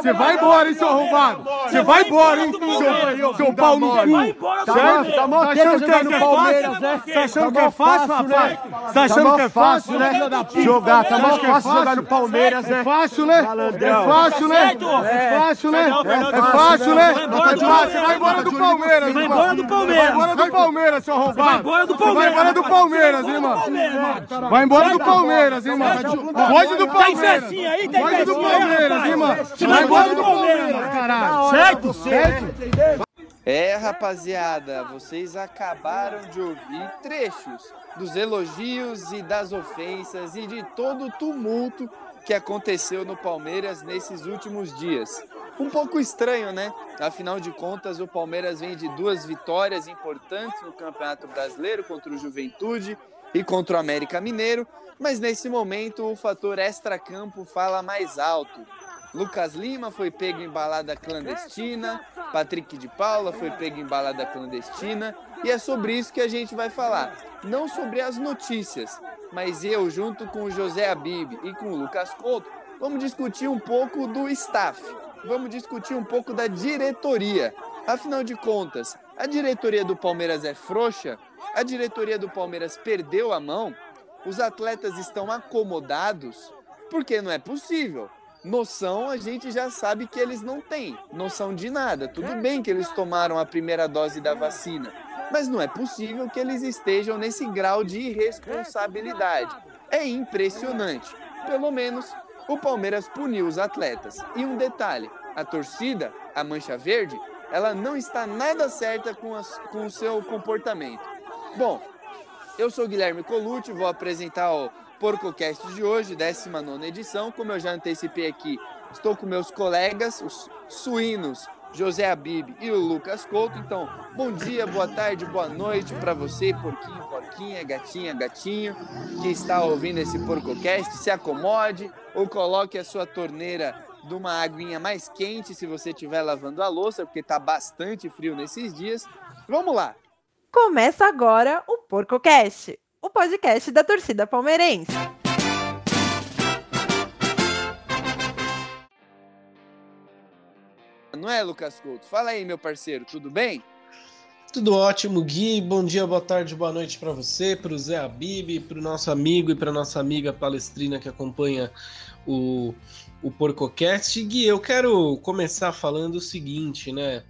Você vai embora, hein, seu arrombado? Você vai embora, hein, seu, seu pau no cu. Certo? Tá achando que é fácil? né? Tá achando que é fácil, rapaz? Tá achando que é fácil, né? Jogar, tá mó fácil jogar no Palmeiras, né? É fácil, né? É fácil, né? É fácil, né? É fácil, né? Você vai embora do Palmeiras, Vai embora do Palmeiras. Vai embora do Palmeiras, seu arrombado. Vai embora do Você Vai embora do Palmeiras, hein, mano? Vai embora do Palmeiras, hein, mano? Foge do Palmeiras. festinha aí, tem Foge do festinha Palmeiras, hein, mano? Palmeiras, caralho. Certo? Certo? É, rapaziada, vocês acabaram de ouvir trechos dos elogios e das ofensas e de todo o tumulto que aconteceu no Palmeiras nesses últimos dias. Um pouco estranho, né? Afinal de contas, o Palmeiras vem de duas vitórias importantes no Campeonato Brasileiro contra o Juventude e contra o América Mineiro, mas nesse momento o fator extracampo fala mais alto. Lucas Lima foi pego em balada clandestina, Patrick de Paula foi pego em balada clandestina, e é sobre isso que a gente vai falar. Não sobre as notícias, mas eu, junto com o José Abib e com o Lucas Couto, vamos discutir um pouco do staff, vamos discutir um pouco da diretoria. Afinal de contas, a diretoria do Palmeiras é frouxa? A diretoria do Palmeiras perdeu a mão? Os atletas estão acomodados? Porque não é possível. Noção a gente já sabe que eles não têm. Noção de nada. Tudo bem que eles tomaram a primeira dose da vacina. Mas não é possível que eles estejam nesse grau de irresponsabilidade. É impressionante. Pelo menos o Palmeiras puniu os atletas. E um detalhe: a torcida, a Mancha Verde, ela não está nada certa com, as- com o seu comportamento. Bom, eu sou Guilherme Colucci, vou apresentar o PorcoCast de hoje, 19 edição. Como eu já antecipei aqui, estou com meus colegas, os suínos José Abib e o Lucas Couto. Então, bom dia, boa tarde, boa noite para você, porquinho, porquinha, gatinha, gatinho, que está ouvindo esse PorcoCast. Se acomode ou coloque a sua torneira de uma aguinha mais quente se você estiver lavando a louça, porque está bastante frio nesses dias. Vamos lá! Começa agora o PorcoCast, o podcast da torcida palmeirense. Não é, Lucas Couto? Fala aí, meu parceiro, tudo bem? Tudo ótimo, Gui. Bom dia, boa tarde, boa noite para você, para o Zé Abib, para o nosso amigo e para nossa amiga palestrina que acompanha o, o PorcoCast. Gui, eu quero começar falando o seguinte, né?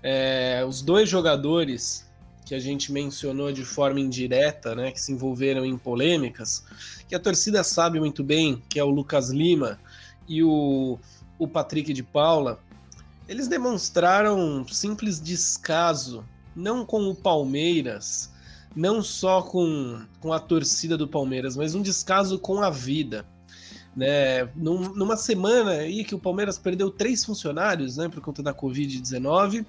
É, os dois jogadores que a gente mencionou de forma indireta, né, que se envolveram em polêmicas, que a torcida sabe muito bem, que é o Lucas Lima e o, o Patrick de Paula, eles demonstraram simples descaso, não com o Palmeiras, não só com, com a torcida do Palmeiras, mas um descaso com a vida. Né? Num- numa semana aí que o Palmeiras perdeu três funcionários né, por conta da Covid-19,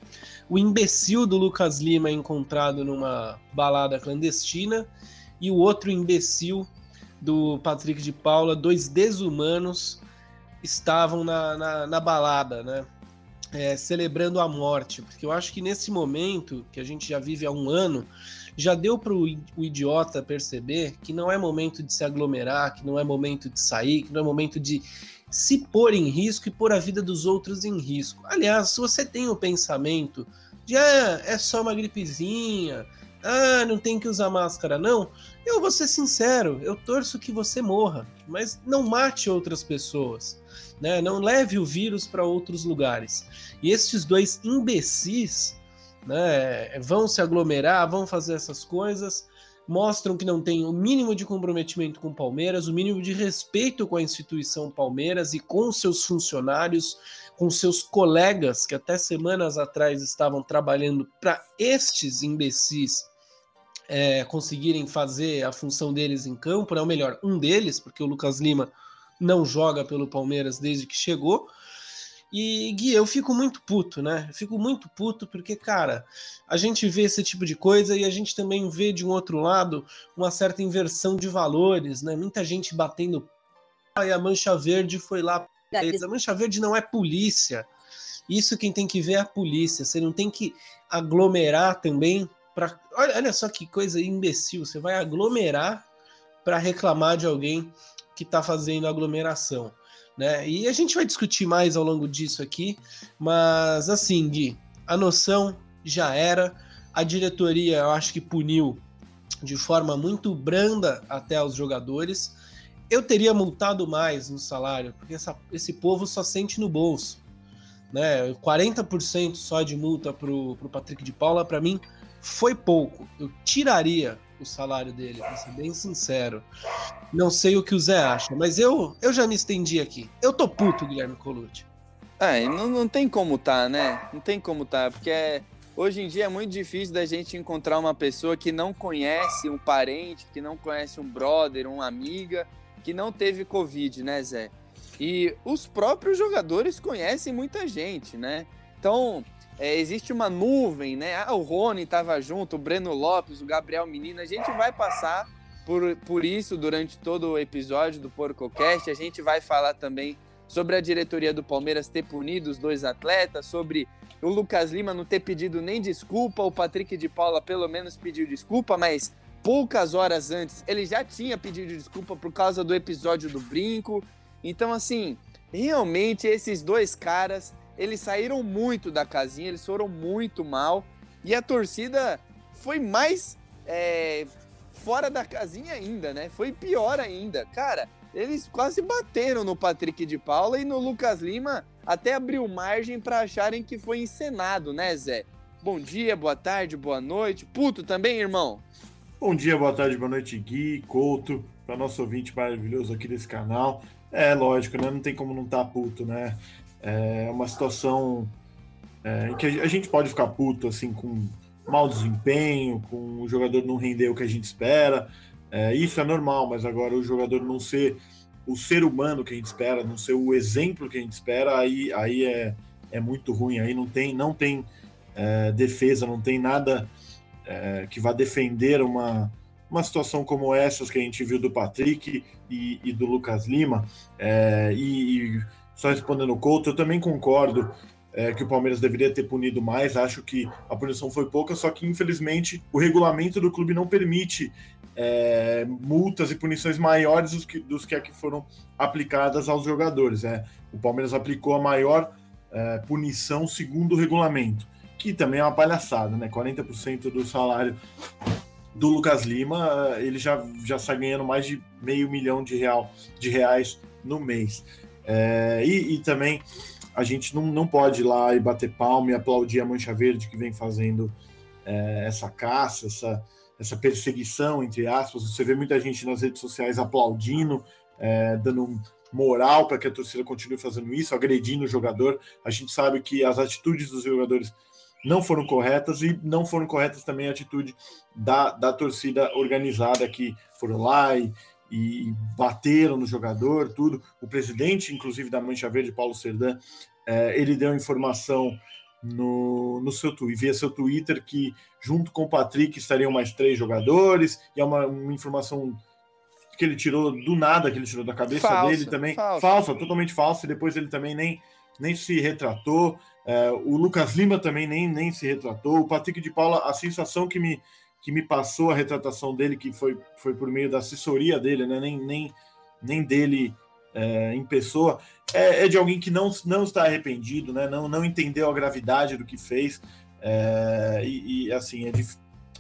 o imbecil do Lucas Lima é encontrado numa balada clandestina e o outro imbecil do Patrick de Paula, dois desumanos, estavam na, na, na balada, né? é, celebrando a morte, porque eu acho que nesse momento que a gente já vive há um ano, já deu para o idiota perceber que não é momento de se aglomerar, que não é momento de sair, que não é momento de se pôr em risco e pôr a vida dos outros em risco. Aliás, se você tem o pensamento de ah, é só uma gripezinha, ah, não tem que usar máscara, não, eu vou ser sincero, eu torço que você morra, mas não mate outras pessoas. Né? Não leve o vírus para outros lugares. E estes dois imbecis né, vão se aglomerar, vão fazer essas coisas, mostram que não tem o mínimo de comprometimento com o Palmeiras, o mínimo de respeito com a instituição Palmeiras e com seus funcionários, com seus colegas que até semanas atrás estavam trabalhando para estes imbecis é, conseguirem fazer a função deles em campo, né? ou melhor, um deles, porque o Lucas Lima não joga pelo Palmeiras desde que chegou. E Gui, eu fico muito puto, né? Eu fico muito puto porque, cara, a gente vê esse tipo de coisa e a gente também vê de um outro lado uma certa inversão de valores, né? Muita gente batendo e a Mancha Verde foi lá. A Mancha Verde não é polícia. Isso quem tem que ver é a polícia. Você não tem que aglomerar também para. Olha, olha só que coisa imbecil. Você vai aglomerar para reclamar de alguém que está fazendo aglomeração. Né? E a gente vai discutir mais ao longo disso aqui, mas assim, Gui, a noção já era, a diretoria eu acho que puniu de forma muito branda até os jogadores. Eu teria multado mais no salário, porque essa, esse povo só sente no bolso. Né? 40% só de multa pro, pro Patrick de Paula, para mim, foi pouco. Eu tiraria o salário dele, pra ser bem sincero. Não sei o que o Zé acha, mas eu, eu já me estendi aqui. Eu tô puto, Guilherme Colucci. É, não, não tem como tá, né? Não tem como tá, porque é, hoje em dia é muito difícil da gente encontrar uma pessoa que não conhece um parente, que não conhece um brother, uma amiga, que não teve Covid, né, Zé? E os próprios jogadores conhecem muita gente, né? Então, é, existe uma nuvem, né? Ah, o Rony estava junto, o Breno Lopes, o Gabriel Menino. A gente vai passar por, por isso durante todo o episódio do PorcoCast. A gente vai falar também sobre a diretoria do Palmeiras ter punido os dois atletas, sobre o Lucas Lima não ter pedido nem desculpa, o Patrick de Paula pelo menos pediu desculpa, mas poucas horas antes ele já tinha pedido desculpa por causa do episódio do brinco. Então, assim, realmente esses dois caras eles saíram muito da casinha, eles foram muito mal. E a torcida foi mais é, fora da casinha ainda, né? Foi pior ainda. Cara, eles quase bateram no Patrick de Paula e no Lucas Lima, até abriu margem para acharem que foi encenado, né, Zé? Bom dia, boa tarde, boa noite. Puto também, irmão? Bom dia, boa tarde, boa noite, Gui, Couto, para nosso ouvinte maravilhoso aqui desse canal. É lógico, né? Não tem como não estar tá puto, né? É uma situação é, em que a gente pode ficar puto assim com mau desempenho, com o jogador não render o que a gente espera. É, isso é normal, mas agora o jogador não ser o ser humano que a gente espera, não ser o exemplo que a gente espera, aí, aí é, é muito ruim. Aí não tem, não tem é, defesa, não tem nada é, que vá defender uma, uma situação como essas que a gente viu do Patrick e, e do Lucas Lima. É, e, e só respondendo o Couto, eu também concordo é, que o Palmeiras deveria ter punido mais. Acho que a punição foi pouca, só que infelizmente o regulamento do clube não permite é, multas e punições maiores dos que, dos que aqui foram aplicadas aos jogadores. É. O Palmeiras aplicou a maior é, punição segundo o regulamento, que também é uma palhaçada, né? 40% do salário do Lucas Lima, ele já, já sai ganhando mais de meio milhão de, real, de reais no mês. É, e, e, também a gente não, não pode ir lá e bater palma e aplaudir a Mancha Verde que vem fazendo é, essa caça, essa, essa perseguição, entre aspas. Você vê muita gente nas redes sociais aplaudindo, é, dando moral para que a torcida continue fazendo isso, agredindo o jogador. A gente sabe que as atitudes dos jogadores não foram corretas e não foram corretas também a atitude da, da torcida organizada que foram lá e, e bateram no jogador, tudo. O presidente, inclusive, da Mancha Verde, Paulo Serdan, é, ele deu informação no, no seu via seu Twitter que junto com o Patrick estariam mais três jogadores, e é uma, uma informação que ele tirou do nada, que ele tirou da cabeça falsa, dele também, falsa. falsa, totalmente falsa, e depois ele também nem, nem se retratou. É, o Lucas Lima também nem, nem se retratou. O Patrick de Paula, a sensação que me, que me passou a retratação dele, que foi, foi por meio da assessoria dele, né? nem, nem, nem dele é, em pessoa, é, é, de alguém que não, não está arrependido, né? não, não entendeu a gravidade do que fez. É, e, e, assim, é,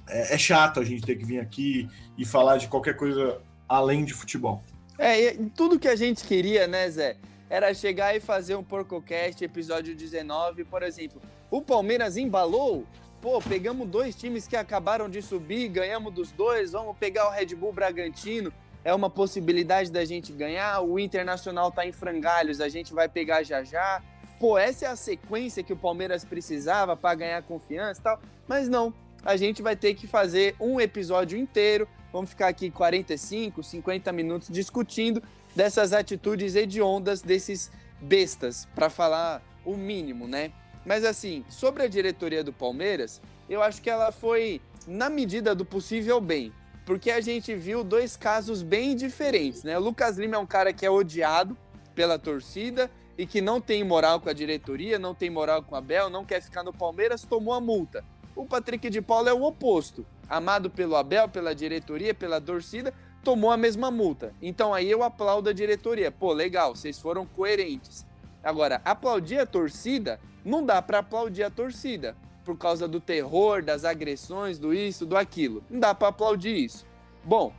é, é, chato a gente ter que vir aqui e falar de qualquer coisa além de futebol. É, tudo que a gente queria, né, Zé? Era chegar e fazer um PorcoCast, episódio 19, por exemplo. O Palmeiras embalou pô, pegamos dois times que acabaram de subir, ganhamos dos dois, vamos pegar o Red Bull Bragantino, é uma possibilidade da gente ganhar, o Internacional tá em frangalhos, a gente vai pegar já já. Pô, essa é a sequência que o Palmeiras precisava para ganhar confiança e tal, mas não, a gente vai ter que fazer um episódio inteiro, vamos ficar aqui 45, 50 minutos discutindo dessas atitudes hediondas desses bestas, para falar o mínimo, né? Mas assim, sobre a diretoria do Palmeiras, eu acho que ela foi na medida do possível bem, porque a gente viu dois casos bem diferentes, né? O Lucas Lima é um cara que é odiado pela torcida e que não tem moral com a diretoria, não tem moral com a Abel, não quer ficar no Palmeiras, tomou a multa. O Patrick de Paula é o oposto, amado pelo Abel, pela diretoria, pela torcida, tomou a mesma multa. Então aí eu aplaudo a diretoria. Pô, legal, vocês foram coerentes. Agora, aplaudir a torcida, não dá para aplaudir a torcida por causa do terror, das agressões, do isso, do aquilo. Não dá para aplaudir isso. Bom,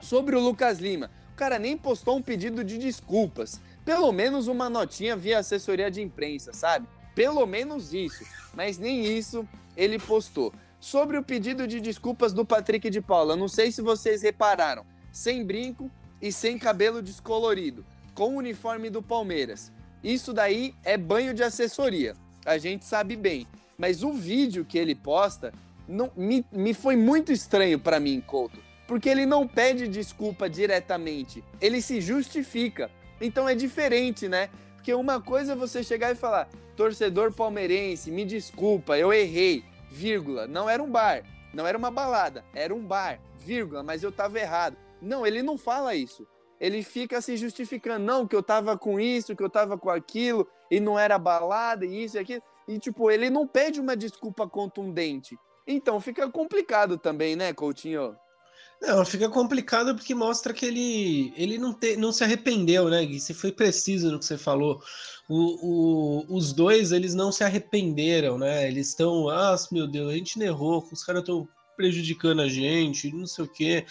sobre o Lucas Lima, o cara nem postou um pedido de desculpas. Pelo menos uma notinha via assessoria de imprensa, sabe? Pelo menos isso. Mas nem isso ele postou. Sobre o pedido de desculpas do Patrick de Paula, não sei se vocês repararam, sem brinco e sem cabelo descolorido, com o uniforme do Palmeiras. Isso daí é banho de assessoria, a gente sabe bem. Mas o vídeo que ele posta não, me, me foi muito estranho para mim, Couto, porque ele não pede desculpa diretamente, ele se justifica. Então é diferente, né? Porque uma coisa é você chegar e falar: torcedor palmeirense, me desculpa, eu errei vírgula, não era um bar, não era uma balada, era um bar, vírgula, mas eu tava errado. Não, ele não fala isso. Ele fica se justificando, não, que eu tava com isso, que eu tava com aquilo, e não era balada, e isso e aquilo. E, tipo, ele não pede uma desculpa contundente. Então fica complicado também, né, Coutinho? Não, fica complicado porque mostra que ele, ele não, te, não se arrependeu, né, Gui? Você foi preciso no que você falou. O, o, os dois, eles não se arrependeram, né? Eles estão, ah, meu Deus, a gente errou, os caras estão prejudicando a gente, não sei o quê.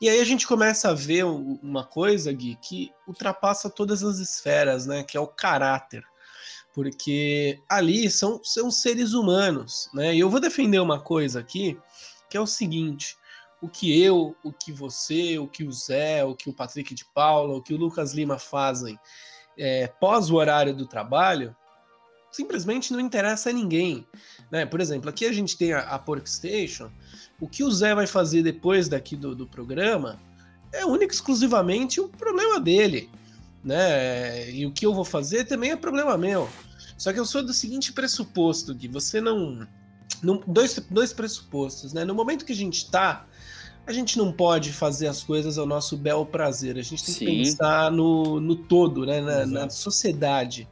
E aí a gente começa a ver uma coisa, Gui, que ultrapassa todas as esferas, né? Que é o caráter. Porque ali são, são seres humanos, né? E eu vou defender uma coisa aqui, que é o seguinte o que eu, o que você, o que o Zé, o que o Patrick de Paula, o que o Lucas Lima fazem é, pós o horário do trabalho, simplesmente não interessa a ninguém. Né? Por exemplo, aqui a gente tem a, a Porkstation, o que o Zé vai fazer depois daqui do, do programa é único exclusivamente o problema dele. Né? E o que eu vou fazer também é problema meu. Só que eu sou do seguinte pressuposto, que você não. não dois, dois pressupostos, né? No momento que a gente está a gente não pode fazer as coisas ao nosso bel prazer. A gente tem Sim. que pensar no, no todo, né? Na, na, sociedade.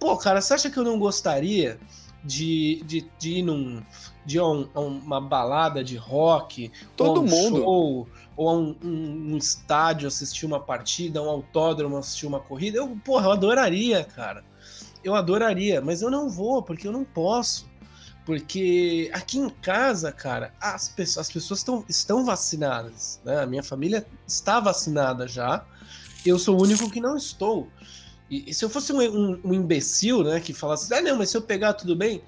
Pô, cara, você acha que eu não gostaria de, de, de ir num, de um, uma balada de rock? Todo um mundo. Show, ou a um, um, um, estádio assistir uma partida, um autódromo assistir uma corrida? Eu, porra, eu adoraria, cara. Eu adoraria, mas eu não vou, porque eu não posso. Porque aqui em casa, cara, as pessoas, as pessoas tão, estão vacinadas. Né? A minha família está vacinada já. Eu sou o único que não estou. E, e se eu fosse um, um, um, imbecil, né, que falasse, ah, não, mas se eu pegar tudo bem,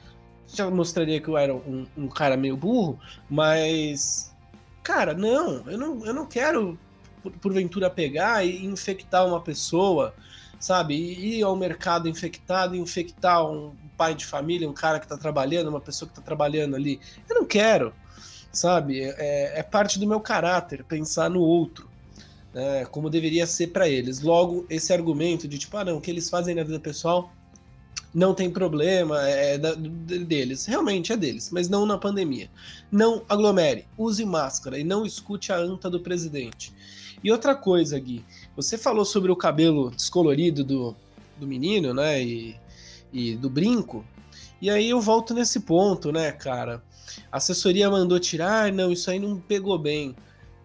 já mostraria que eu era um, um cara meio burro, mas. Cara, não, eu não, eu não quero, por, porventura, pegar e infectar uma pessoa, sabe? Ir ao mercado infectado infectar um pai de família, um cara que está trabalhando, uma pessoa que está trabalhando ali. Eu não quero, sabe? É, é, parte do meu caráter pensar no outro, né? como deveria ser para eles. Logo, esse argumento de tipo, ah, não, o que eles fazem na vida pessoal não tem problema, é da, deles. Realmente é deles, mas não na pandemia. Não aglomere, use máscara e não escute a anta do presidente. E outra coisa, Gui, você falou sobre o cabelo descolorido do, do menino, né? E e do brinco. E aí eu volto nesse ponto, né, cara? A assessoria mandou tirar, não, isso aí não pegou bem.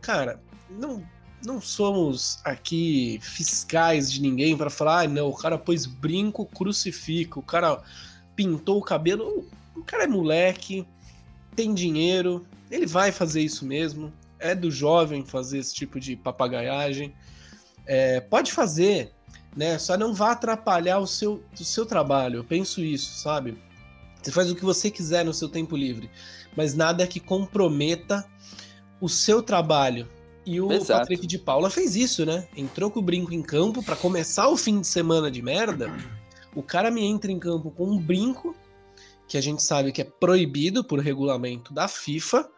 Cara, não, não somos aqui fiscais de ninguém para falar, ah, não, o cara pôs brinco, crucifica, o cara pintou o cabelo. O cara é moleque, tem dinheiro, ele vai fazer isso mesmo. É do jovem fazer esse tipo de papagaiagem. É, pode fazer, né? Só não vá atrapalhar o seu, o seu trabalho. Eu penso isso, sabe? Você faz o que você quiser no seu tempo livre, mas nada que comprometa o seu trabalho. E o Exato. Patrick de Paula fez isso, né? Entrou com o brinco em campo para começar o fim de semana de merda. O cara me entra em campo com um brinco que a gente sabe que é proibido por regulamento da FIFA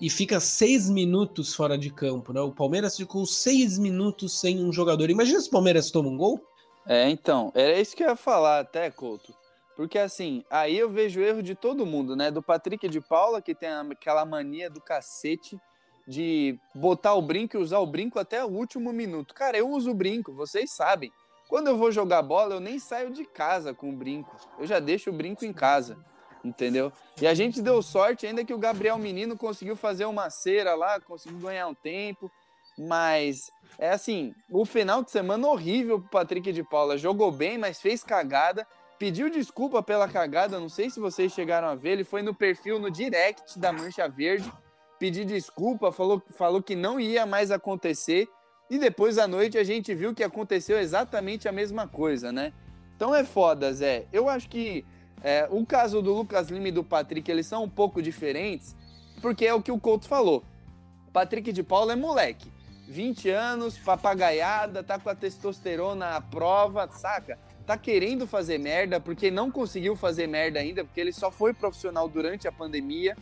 e fica seis minutos fora de campo, né? O Palmeiras ficou seis minutos sem um jogador. Imagina se o Palmeiras toma um gol. É, então, era isso que eu ia falar até, Couto. Porque assim, aí eu vejo erro de todo mundo, né? Do Patrick de Paula, que tem aquela mania do cacete de botar o brinco e usar o brinco até o último minuto. Cara, eu uso o brinco, vocês sabem. Quando eu vou jogar bola, eu nem saio de casa com o brinco. Eu já deixo o brinco em casa entendeu? E a gente deu sorte ainda que o Gabriel Menino conseguiu fazer uma cera lá, conseguiu ganhar um tempo. Mas é assim, o final de semana horrível pro Patrick de Paula. Jogou bem, mas fez cagada. Pediu desculpa pela cagada, não sei se vocês chegaram a ver. Ele foi no perfil, no direct da Mancha Verde, pediu desculpa, falou, falou que não ia mais acontecer. E depois à noite a gente viu que aconteceu exatamente a mesma coisa, né? Então é foda, Zé. Eu acho que é, o caso do Lucas Lima e do Patrick, eles são um pouco diferentes, porque é o que o Couto falou. Patrick de Paula é moleque. 20 anos, papagaiada, tá com a testosterona à prova, saca? Tá querendo fazer merda porque não conseguiu fazer merda ainda, porque ele só foi profissional durante a pandemia,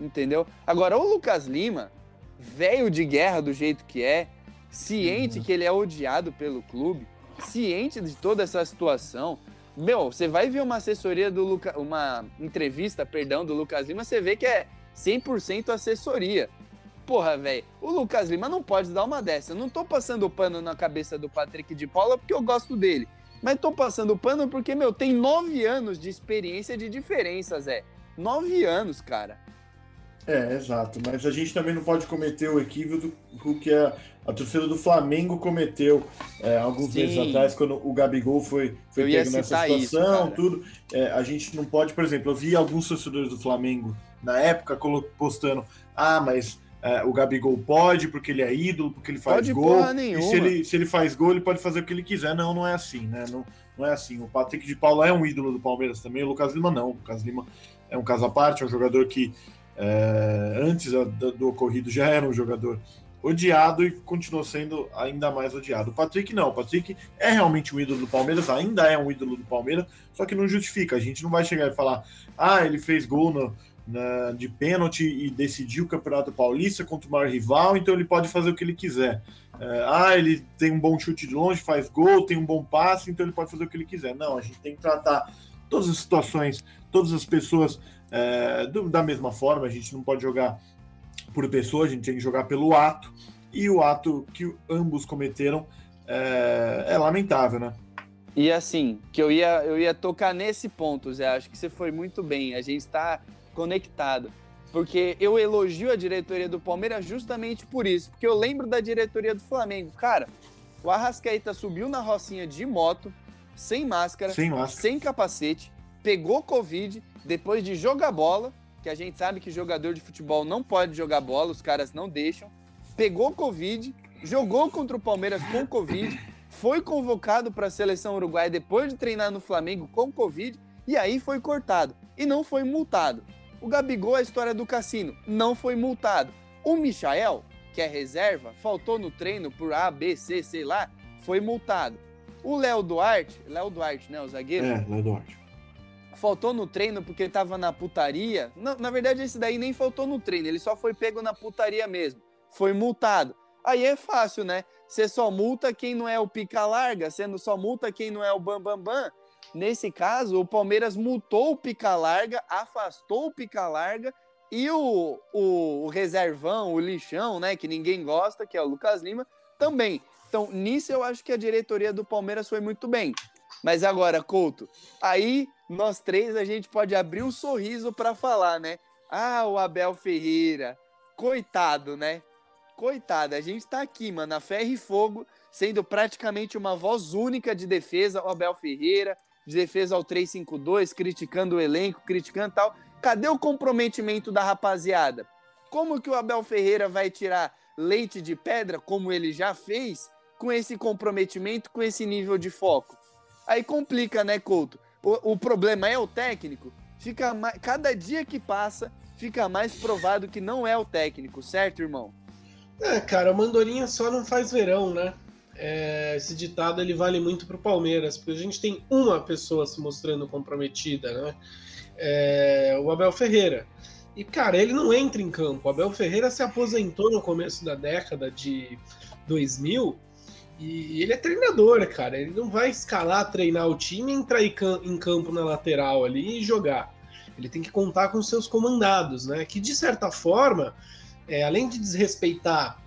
entendeu? Agora, o Lucas Lima, velho de guerra do jeito que é, ciente uhum. que ele é odiado pelo clube, ciente de toda essa situação. Meu, você vai ver uma assessoria do Lucas, uma entrevista, perdão, do Lucas Lima, você vê que é 100% assessoria porra, velho, o Lucas Lima não pode dar uma dessa. Eu não tô passando pano na cabeça do Patrick de Paula porque eu gosto dele. Mas tô passando pano porque, meu, tem nove anos de experiência de diferença, Zé. Nove anos, cara. É, exato. Mas a gente também não pode cometer o equívoco que a, a torcida do Flamengo cometeu é, alguns Sim. meses atrás, quando o Gabigol foi, foi pego nessa situação, isso, tudo. É, a gente não pode, por exemplo, eu vi alguns torcedores do Flamengo na época postando: ah, mas é, o Gabigol pode, porque ele é ídolo, porque ele faz pode gol. E se ele, se ele faz gol, ele pode fazer o que ele quiser. Não, não é assim, né? Não, não é assim. O Patrick de Paula é um ídolo do Palmeiras também, o Lucas Lima não. O Lucas Lima é um caso à parte, é um jogador que é, antes do, do ocorrido já era um jogador odiado e continuou sendo ainda mais odiado. O Patrick não, o Patrick é realmente um ídolo do Palmeiras, ainda é um ídolo do Palmeiras, só que não justifica. A gente não vai chegar e falar, ah, ele fez gol no, né, de pênalti e decidiu o Campeonato Paulista contra o maior rival, então ele pode fazer o que ele quiser. É, ah, ele tem um bom chute de longe, faz gol, tem um bom passe, então ele pode fazer o que ele quiser. Não, a gente tem que tratar todas as situações, todas as pessoas é, do, da mesma forma, a gente não pode jogar por pessoa, a gente tem que jogar pelo ato, e o ato que ambos cometeram é, é lamentável, né? E assim, que eu ia, eu ia tocar nesse ponto, Zé, acho que você foi muito bem. A gente está conectado. Porque eu elogio a diretoria do Palmeiras justamente por isso. Porque eu lembro da diretoria do Flamengo. Cara, o Arrascaeta subiu na rocinha de moto, sem máscara, sem, máscara. sem capacete, pegou Covid, depois de jogar bola, que a gente sabe que jogador de futebol não pode jogar bola, os caras não deixam. Pegou Covid, jogou contra o Palmeiras com Covid, foi convocado para a seleção uruguaia depois de treinar no Flamengo com Covid, e aí foi cortado. E não foi multado. O Gabigol, a história do cassino, não foi multado. O Michael, que é reserva, faltou no treino por A, B, C, sei lá, foi multado. O Léo Duarte, Léo Duarte, né, o zagueiro? É, Léo Duarte. Faltou no treino porque ele tava na putaria. Na, verdade, esse daí nem faltou no treino, ele só foi pego na putaria mesmo. Foi multado. Aí é fácil, né? Você só multa quem não é o pica larga, sendo só multa quem não é o bam bam bam. Nesse caso, o Palmeiras multou o pica larga, afastou o pica larga e o, o, o, reservão, o lixão, né, que ninguém gosta, que é o Lucas Lima, também. Então, nisso eu acho que a diretoria do Palmeiras foi muito bem. Mas agora, Couto, aí nós três a gente pode abrir um sorriso para falar, né? Ah, o Abel Ferreira, coitado, né? Coitado, a gente tá aqui, mano, a ferro e fogo, sendo praticamente uma voz única de defesa, o Abel Ferreira, de defesa ao 352, criticando o elenco, criticando tal. Cadê o comprometimento da rapaziada? Como que o Abel Ferreira vai tirar leite de pedra, como ele já fez, com esse comprometimento, com esse nível de foco? Aí complica, né, Couto? O, o problema é o técnico. Fica mais, cada dia que passa, fica mais provado que não é o técnico, certo, irmão? É, cara, Mandorinha só não faz verão, né? é, esse ditado ele vale muito para o Palmeiras, porque a gente tem uma pessoa se mostrando comprometida, né? É, o Abel Ferreira. E, cara, ele não entra em campo. O Abel Ferreira se aposentou no começo da década de 2000 e ele é treinador, cara. Ele não vai escalar, treinar o time, entrar em campo na lateral ali e jogar. Ele tem que contar com seus comandados, né? Que de certa forma, é, além de desrespeitar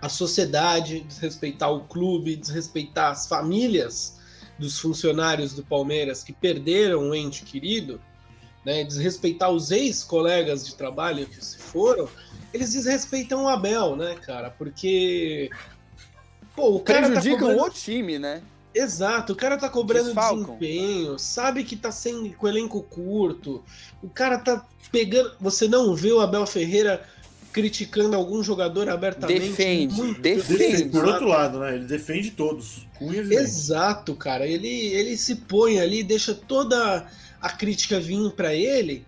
a sociedade, desrespeitar o clube, desrespeitar as famílias dos funcionários do Palmeiras que perderam um ente querido, né, desrespeitar os ex-colegas de trabalho que se foram, eles desrespeitam o Abel, né, cara? Porque. Pô, o cara. Prejudicam tá cobrando... o time, né? Exato, o cara tá cobrando Desfalcam. desempenho, sabe que tá sem com elenco curto, o cara tá pegando. Você não vê o Abel Ferreira criticando algum jogador abertamente. Defende, muito, defende. Por outro lado, né? Ele defende todos. Exato, cara. Ele, ele se põe ali, deixa toda a crítica vir para ele.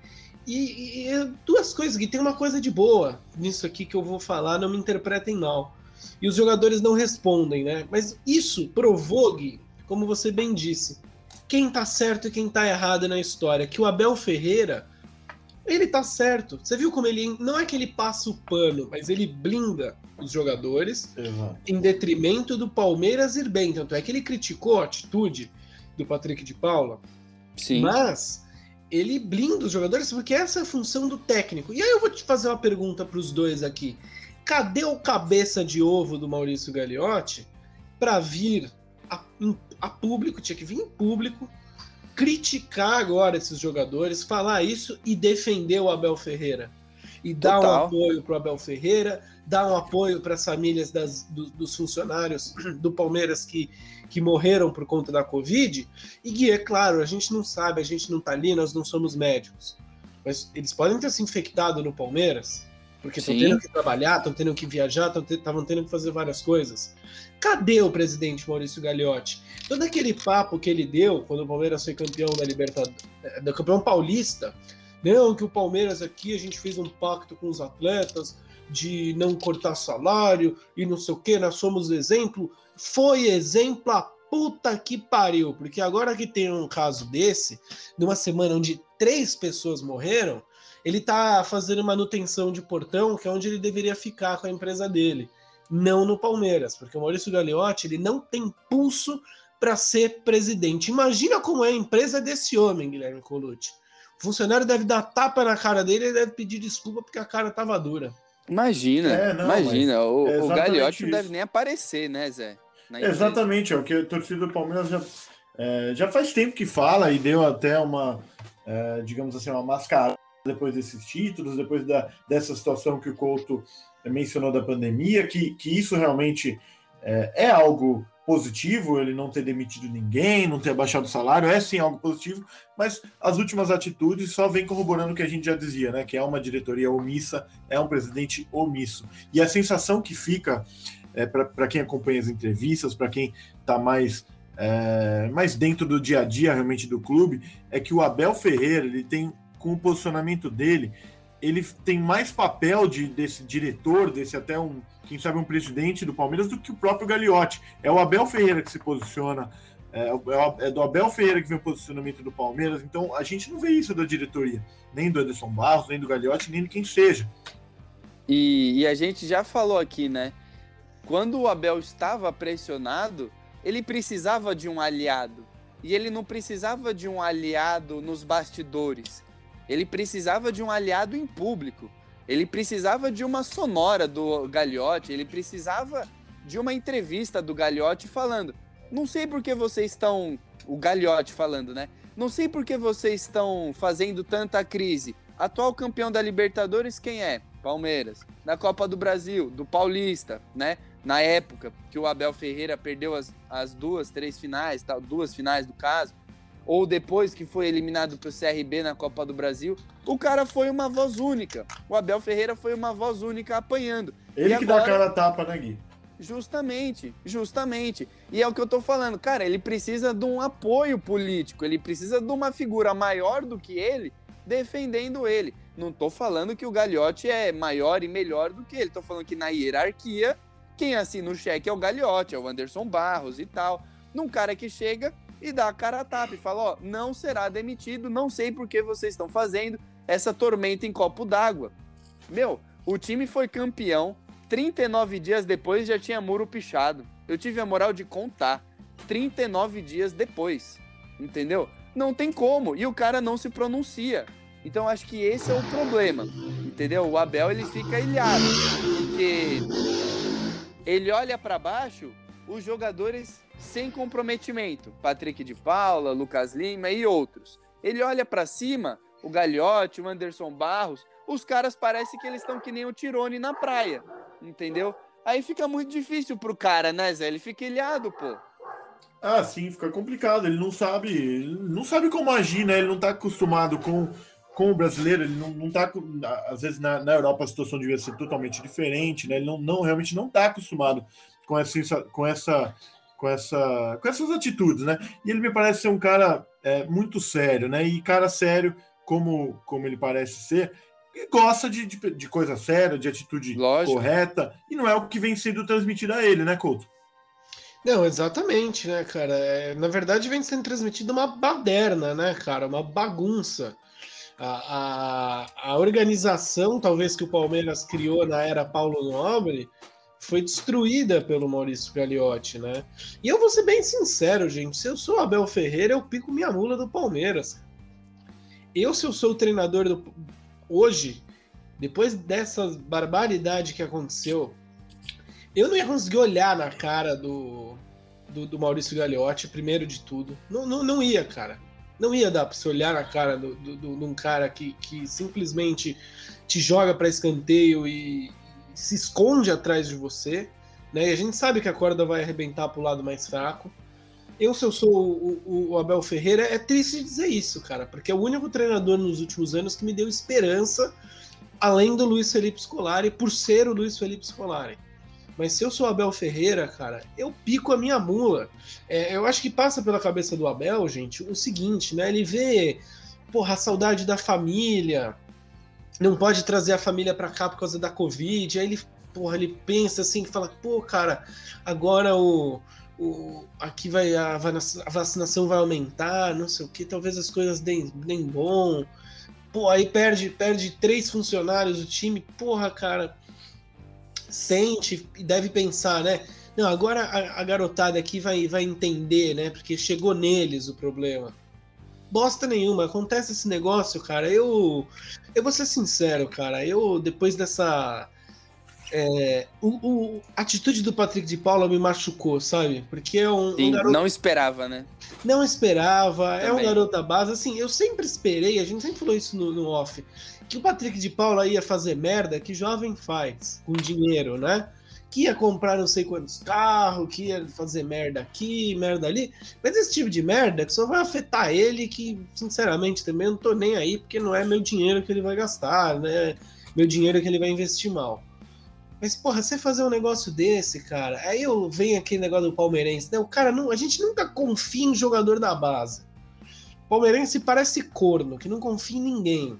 E, e, duas coisas que tem uma coisa de boa nisso aqui que eu vou falar, não me interpretem mal. E os jogadores não respondem, né? Mas isso provou, Gui, como você bem disse, quem tá certo e quem tá errado na história. Que o Abel Ferreira ele tá certo. Você viu como ele. Não é que ele passa o pano, mas ele blinda os jogadores uhum. em detrimento do Palmeiras ir bem. Tanto é que ele criticou a atitude do Patrick de Paula. Sim. Mas ele blinda os jogadores porque essa é a função do técnico. E aí eu vou te fazer uma pergunta para os dois aqui. Cadê o cabeça de ovo do Maurício Gagliotti para vir a, a público? Tinha que vir em público criticar agora esses jogadores, falar isso e defender o Abel Ferreira. E dar Total. um apoio para o Abel Ferreira, dar um apoio para as famílias das, do, dos funcionários do Palmeiras que, que morreram por conta da Covid. E, é claro, a gente não sabe, a gente não está ali, nós não somos médicos. Mas eles podem ter se infectado no Palmeiras, porque estão tendo que trabalhar, estão tendo que viajar, estavam tendo que fazer várias coisas. Cadê o presidente Maurício Gagliotti? Todo aquele papo que ele deu quando o Palmeiras foi campeão da Libertadores, eh, da campeão paulista, não, que o Palmeiras aqui a gente fez um pacto com os atletas de não cortar salário e não sei o que, nós somos exemplo. Foi exemplo a puta que pariu, porque agora que tem um caso desse, numa semana onde três pessoas morreram, ele tá fazendo manutenção de portão, que é onde ele deveria ficar com a empresa dele, não no Palmeiras, porque o Maurício Gagliotti ele não tem pulso para ser presidente. Imagina como é a empresa desse homem, Guilherme Colucci. O funcionário deve dar tapa na cara dele e deve pedir desculpa porque a cara tava dura. Imagina, é, não, imagina. O, é o Gagliotti não deve nem aparecer, né, Zé? Exatamente, é o que a torcida do Palmeiras já, é, já faz tempo que fala e deu até uma, é, digamos assim, uma mascarada depois desses títulos, depois da, dessa situação que o Couto mencionou da pandemia, que, que isso realmente é, é algo positivo, ele não ter demitido ninguém, não ter abaixado o salário, é sim algo positivo, mas as últimas atitudes só vem corroborando o que a gente já dizia, né? Que é uma diretoria omissa, é um presidente omisso. E a sensação que fica é, para quem acompanha as entrevistas, para quem está mais, é, mais dentro do dia a dia realmente do clube, é que o Abel Ferreira ele tem com o posicionamento dele, ele tem mais papel de, desse diretor, desse até um, quem sabe, um presidente do Palmeiras do que o próprio Gagliotti. É o Abel Ferreira que se posiciona, é, é, é do Abel Ferreira que vem o posicionamento do Palmeiras. Então a gente não vê isso da diretoria, nem do Ederson Barros, nem do Gagliotti, nem de quem seja. E, e a gente já falou aqui, né? Quando o Abel estava pressionado, ele precisava de um aliado. E ele não precisava de um aliado nos bastidores. Ele precisava de um aliado em público. Ele precisava de uma sonora do Gagliotti. Ele precisava de uma entrevista do Gagliotti falando: Não sei por que vocês estão. O Gagliotti falando, né? Não sei por que vocês estão fazendo tanta crise. Atual campeão da Libertadores, quem é? Palmeiras. Na Copa do Brasil, do Paulista, né? Na época que o Abel Ferreira perdeu as, as duas, três finais, tal, duas finais do caso ou depois que foi eliminado pro CRB na Copa do Brasil, o cara foi uma voz única. O Abel Ferreira foi uma voz única apanhando. Ele e que agora... dá a cara tapa, né, Gui? Justamente, justamente. E é o que eu tô falando, cara, ele precisa de um apoio político, ele precisa de uma figura maior do que ele defendendo ele. Não tô falando que o Gagliotti é maior e melhor do que ele, tô falando que na hierarquia, quem assina o cheque é o Gagliotti, é o Anderson Barros e tal. Num cara que chega e dá a cara a tapa e fala: Ó, não será demitido, não sei por que vocês estão fazendo essa tormenta em copo d'água. Meu, o time foi campeão, 39 dias depois já tinha muro pichado. Eu tive a moral de contar. 39 dias depois. Entendeu? Não tem como. E o cara não se pronuncia. Então acho que esse é o problema. Entendeu? O Abel ele fica ilhado. Porque ele olha para baixo, os jogadores sem comprometimento. Patrick de Paula, Lucas Lima e outros. Ele olha para cima, o Gagliotti, o Anderson Barros, os caras parecem que eles estão que nem o Tirone na praia, entendeu? Aí fica muito difícil pro cara, né, Zé? Ele fica ilhado, pô. Ah, sim, fica complicado. Ele não sabe, não sabe como agir, né? Ele não tá acostumado com, com o brasileiro, ele não, não tá. Às vezes na, na Europa a situação devia ser totalmente diferente, né? Ele não, não realmente não tá acostumado com essa, com essa, com essa, com essas atitudes, né? E ele me parece ser um cara é, muito sério, né? E cara sério, como, como ele parece ser, gosta de, de, de coisa séria, de atitude Lógico. correta, e não é o que vem sendo transmitido a ele, né, Couto? Não, exatamente, né, cara? É, na verdade, vem sendo transmitida uma baderna, né, cara? Uma bagunça. A, a, a, organização, talvez, que o Palmeiras criou na era Paulo Nobre, foi destruída pelo Maurício Gagliotti, né? E eu vou ser bem sincero, gente. Se eu sou Abel Ferreira, eu pico minha mula do Palmeiras. Eu, se eu sou o treinador do, hoje, depois dessa barbaridade que aconteceu, eu não ia conseguir olhar na cara do, do, do Maurício Gagliotti, primeiro de tudo. Não, não, não ia, cara. Não ia dar pra você olhar na cara de um cara que, que simplesmente te joga para escanteio e, se esconde atrás de você. Né? E a gente sabe que a corda vai arrebentar pro lado mais fraco. Eu, se eu sou o, o, o, Abel Ferreira, é triste dizer isso, cara, porque é o único treinador nos últimos anos que me deu esperança, além do Luiz Felipe Scolari, por ser o Luiz Felipe Scolari. Mas se eu sou Abel Ferreira, cara, eu pico a minha mula. É, eu acho que passa pela cabeça do Abel, gente, o seguinte, né? Ele vê, porra, a saudade da família, não pode trazer a família para cá por causa da Covid. Aí ele, porra, ele pensa assim, fala, pô, cara, agora o, o aqui vai a, a vacinação vai aumentar, não sei o que, talvez as coisas deem, deem bom. Pô, aí perde, perde três funcionários do time, porra, cara sente e deve pensar, né? Não, agora a, a, garotada aqui vai, vai entender, né? Porque chegou neles o problema. Bosta nenhuma, acontece esse negócio, cara. Eu, eu vou ser sincero, cara. Eu, depois dessa. É, o, o, a atitude do Patrick de Paula me machucou, sabe? Porque é um, Sim, um garoto... Não esperava, né? Não esperava, Também. é um garoto da base. Assim, eu sempre esperei, a gente sempre falou isso no, no off que o Patrick de Paula ia fazer merda que jovem faz com dinheiro, né? Que ia comprar não sei quantos carros, que ia fazer merda aqui, merda ali. Mas esse tipo de merda que só vai afetar ele, que, sinceramente, também não tô nem aí, porque não é meu dinheiro que ele vai gastar, né? Meu dinheiro que ele vai investir mal. Mas, porra, você fazer um negócio desse, cara, aí eu venho aquele negócio do palmeirense, né? O cara não. A gente nunca confia em jogador da base. Palmeirense parece corno, que não confia em ninguém.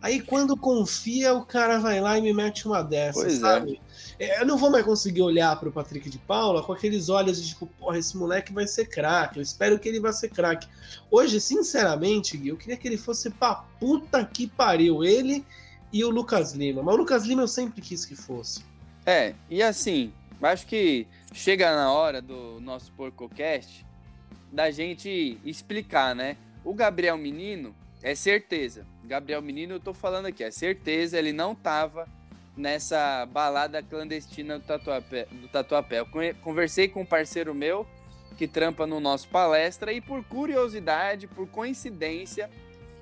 Aí quando confia, o cara vai lá e me mete uma dessas, pois é. sabe? É. Eu não vou mais conseguir olhar para o Patrick de Paula com aqueles olhos de tipo, porra, esse moleque vai ser craque, eu espero que ele vá ser craque. Hoje, sinceramente, Gui, eu queria que ele fosse pra puta que pariu, ele e o Lucas Lima. Mas o Lucas Lima eu sempre quis que fosse. É, e assim, acho que chega na hora do nosso PorcoCast da gente explicar, né? O Gabriel Menino, é certeza. Gabriel Menino, eu tô falando aqui, é certeza, ele não tava nessa balada clandestina do Tatuapé. Do Tatuapé. Eu conversei com um parceiro meu que trampa no nosso palestra e por curiosidade, por coincidência,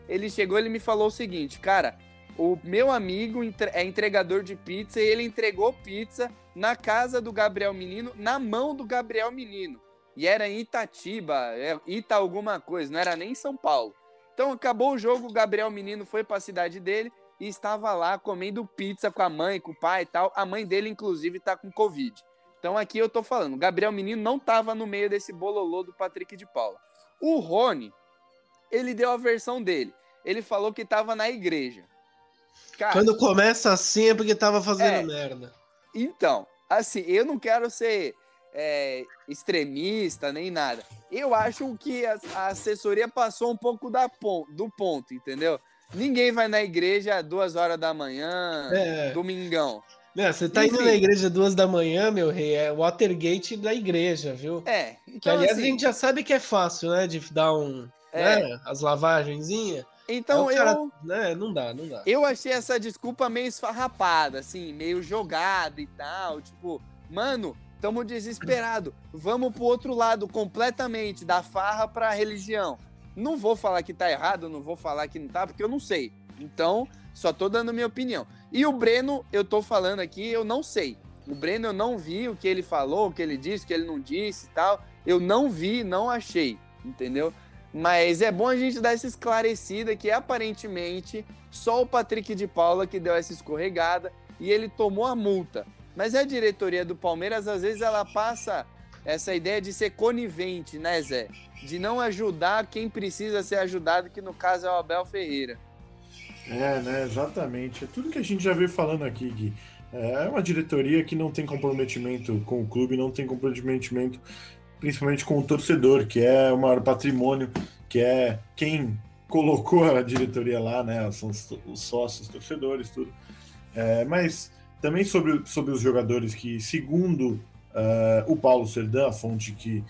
ele chegou e me falou o seguinte, cara, o meu amigo é entregador de pizza e ele entregou pizza na casa do Gabriel Menino, na mão do Gabriel Menino. E era em Itatiba, é, Ita alguma coisa, não era nem em São Paulo. Então acabou o jogo, o Gabriel Menino foi para a cidade dele e estava lá comendo pizza com a mãe, com o pai e tal. A mãe dele, inclusive, está com Covid. Então aqui eu tô falando, o Gabriel Menino não estava no meio desse bololô do Patrick de Paula. O Rony, ele deu a versão dele. Ele falou que estava na igreja. Cara, Quando começa assim é porque estava fazendo é, merda. Então, assim, eu não quero ser é, extremista nem nada. Eu acho que a, a assessoria passou um pouco da do ponto, entendeu? Ninguém vai na igreja duas horas da manhã, é. domingão. Meu, você tá Enfim. indo na igreja duas da manhã, meu rei, é Watergate da igreja, viu? É. Então, que aliás assim, a gente já sabe que é fácil, né? De dar um. É. Né, as lavagenzinhas. Então cara, eu. Né, não dá, não dá. Eu achei essa desculpa meio esfarrapada, assim, meio jogada e tal. Tipo, mano, Estamos desesperados. Vamos pro outro lado completamente, da farra para a religião. Não vou falar que tá errado, não vou falar que não tá, porque eu não sei. Então, só tô dando minha opinião. E o Breno, eu tô falando aqui, eu não sei. O Breno eu não vi o que ele falou, o que ele disse, o que ele não disse e tal. Eu não vi, não achei, entendeu? Mas é bom a gente dar essa esclarecida que aparentemente só o Patrick de Paula que deu essa escorregada e ele tomou a multa. Mas a diretoria do Palmeiras, às vezes, ela passa essa ideia de ser conivente, né, Zé? De não ajudar quem precisa ser ajudado, que no caso é o Abel Ferreira. É, né, exatamente. É tudo que a gente já veio falando aqui, Gui. É uma diretoria que não tem comprometimento com o clube, não tem comprometimento principalmente com o torcedor, que é o maior patrimônio, que é quem colocou a diretoria lá, né? São os sócios, torcedores, tudo. É, mas também sobre, sobre os jogadores que, segundo uh, o Paulo Serdã, a fonte que,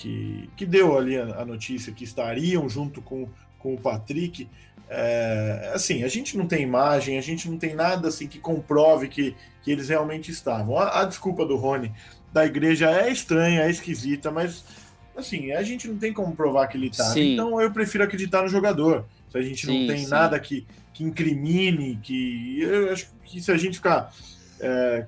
que, que deu ali a, a notícia que estariam junto com, com o Patrick, é, assim, a gente não tem imagem, a gente não tem nada assim que comprove que, que eles realmente estavam. A, a desculpa do Rony da igreja é estranha, é esquisita, mas assim, a gente não tem como provar que ele estava. Então eu prefiro acreditar no jogador. Se a gente sim, não tem sim. nada que, que incrimine, que. Eu acho que se a gente ficar. É,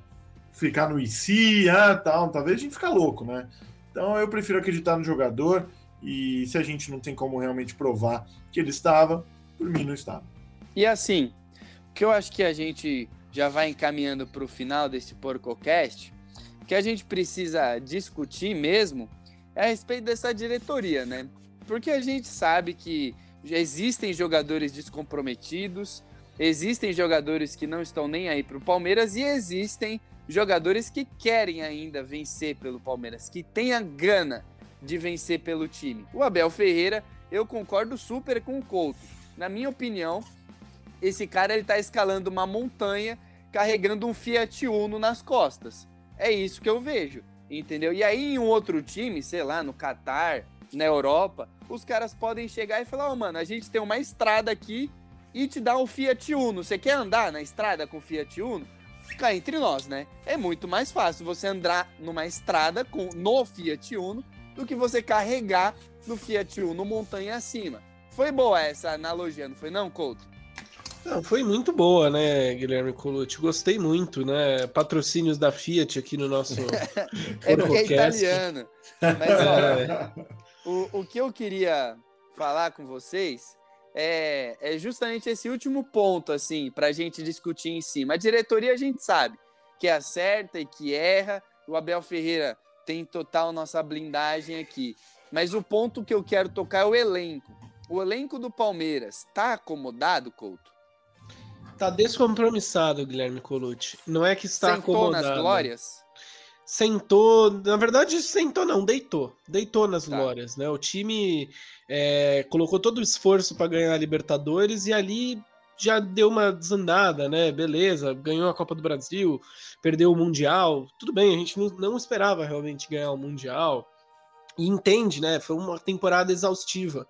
ficar no IC, ah, tal, talvez a gente fica louco, né? Então eu prefiro acreditar no jogador e se a gente não tem como realmente provar que ele estava, por mim não estava. E assim, o que eu acho que a gente já vai encaminhando para o final desse PorcoCast, que a gente precisa discutir mesmo é a respeito dessa diretoria, né? Porque a gente sabe que existem jogadores descomprometidos, existem jogadores que não estão nem aí para o Palmeiras e existem jogadores que querem ainda vencer pelo Palmeiras, que têm a gana de vencer pelo time. O Abel Ferreira, eu concordo super com o Couto. Na minha opinião, esse cara ele tá escalando uma montanha carregando um Fiat Uno nas costas. É isso que eu vejo, entendeu? E aí em um outro time, sei lá, no Catar, na Europa, os caras podem chegar e falar: Ó, oh, mano, a gente tem uma estrada aqui e te dá um Fiat Uno. Você quer andar na estrada com Fiat Uno? Fica entre nós, né? É muito mais fácil você andar numa estrada com no Fiat Uno do que você carregar no Fiat Uno montanha acima. Foi boa essa analogia, não foi não, Couto? Não, foi muito boa, né, Guilherme Colucci? Gostei muito, né? Patrocínios da Fiat aqui no nosso. é porque é italiano. Mas, ó, o, o que eu queria falar com vocês é, é justamente esse último ponto, assim, para a gente discutir em cima. A diretoria a gente sabe que acerta e que erra. O Abel Ferreira tem total nossa blindagem aqui. Mas o ponto que eu quero tocar é o elenco. O elenco do Palmeiras tá acomodado, Couto? Tá descompromissado, Guilherme Colucci. Não é que está Sentou acomodado. nas glórias? Sentou, na verdade, sentou não, deitou. Deitou nas tá. glórias, né? O time é, colocou todo o esforço para ganhar a Libertadores e ali já deu uma desandada, né? Beleza, ganhou a Copa do Brasil, perdeu o Mundial. Tudo bem, a gente não, não esperava realmente ganhar o Mundial. E entende, né? Foi uma temporada exaustiva.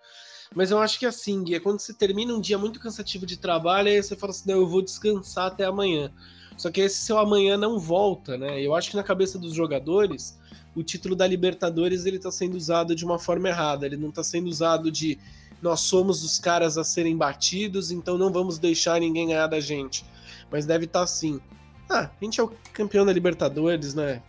Mas eu acho que assim, é quando você termina um dia muito cansativo de trabalho, aí você fala assim, não, eu vou descansar até amanhã. Só que esse seu amanhã não volta, né? Eu acho que na cabeça dos jogadores, o título da Libertadores ele tá sendo usado de uma forma errada. Ele não está sendo usado de nós somos os caras a serem batidos, então não vamos deixar ninguém ganhar da gente. Mas deve estar tá assim. Ah, a gente é o campeão da Libertadores, né?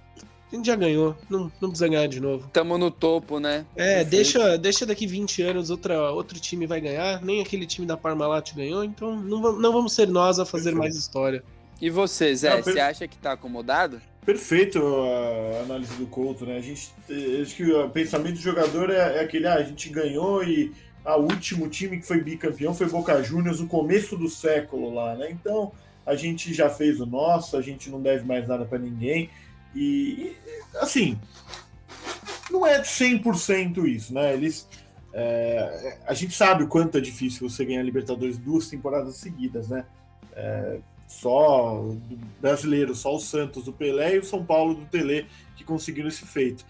A gente já ganhou, não, não precisa ganhar de novo. Tamo no topo, né? É, deixa, deixa daqui 20 anos outra, outro time vai ganhar, nem aquele time da Parmalat ganhou, então não, não vamos ser nós a fazer Perfeito. mais história. E você, Zé, você acha que tá acomodado? Perfeito a análise do Couto, né? A gente, acho que o pensamento do jogador é, é aquele, ah, a gente ganhou e a último time que foi bicampeão foi Boca Juniors no começo do século lá, né? Então, a gente já fez o nosso, a gente não deve mais nada para ninguém. E, assim, não é 100% isso, né? Eles. É, a gente sabe o quanto é difícil você ganhar Libertadores duas temporadas seguidas, né? É, só brasileiro, só o Santos do Pelé e o São Paulo do Tele que conseguiram esse feito.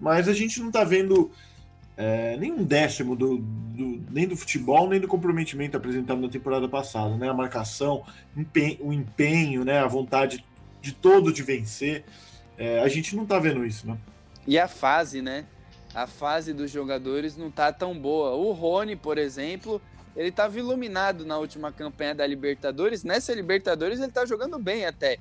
Mas a gente não tá vendo é, nem um décimo do, do, nem do futebol, nem do comprometimento apresentado na temporada passada, né? A marcação, o empenho, né? A vontade de todo de vencer. É, a gente não tá vendo isso, né? E a fase, né? a fase dos jogadores não tá tão boa. O Rony, por exemplo, ele estava iluminado na última campanha da Libertadores. Nessa Libertadores ele tá jogando bem até.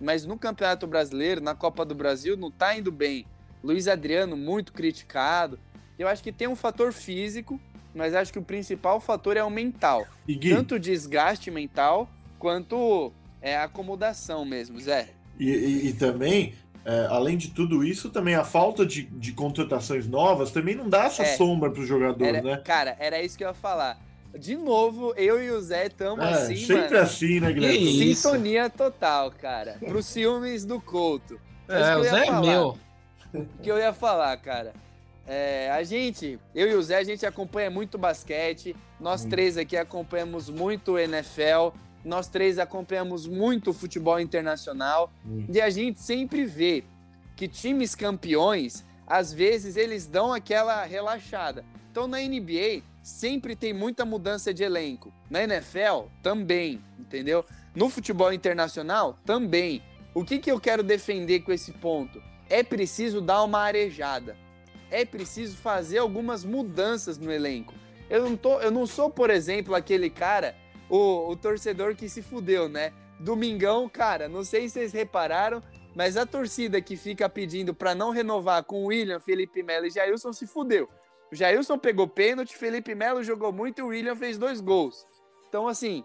Mas no Campeonato Brasileiro, na Copa do Brasil, não tá indo bem. Luiz Adriano, muito criticado. Eu acho que tem um fator físico, mas acho que o principal fator é o mental. Gui, Tanto desgaste mental quanto é, acomodação mesmo, Zé. E, e, e também, é, além de tudo isso, também a falta de, de contratações novas também não dá essa É. sombra pro jogador, Era- né? Cara, era isso que eu ia falar. De novo, eu e o Zé estamos É, assim, sempre mano. assim, né, Que Guilherme? isso? Sintonia total, cara. Pros ciúmes do Couto. É isso É, que o eu ia Zé é falar. meu. O que eu ia falar, cara? É, a gente, eu e o Zé, a gente acompanha muito basquete. Nós Muito. três aqui acompanhamos muito o NFL. Nós três acompanhamos muito o futebol internacional. Muito. E a gente sempre vê que times campeões, às vezes, eles dão aquela relaxada. Então, na NBA, sempre tem muita mudança de elenco. Na NFL, também, entendeu? No futebol internacional, também. O que, que eu quero defender com esse ponto? É preciso dar uma arejada. É preciso fazer algumas mudanças no elenco. Eu não, tô, eu não sou, por exemplo, aquele cara, o, o torcedor que se fudeu, né? Domingão, cara, não sei se vocês repararam, mas a torcida que fica pedindo para não renovar com William, Felipe Melo e Jailson se fudeu. O Jailson pegou pênalti, Felipe Melo jogou muito e o William fez dois gols. Então, assim,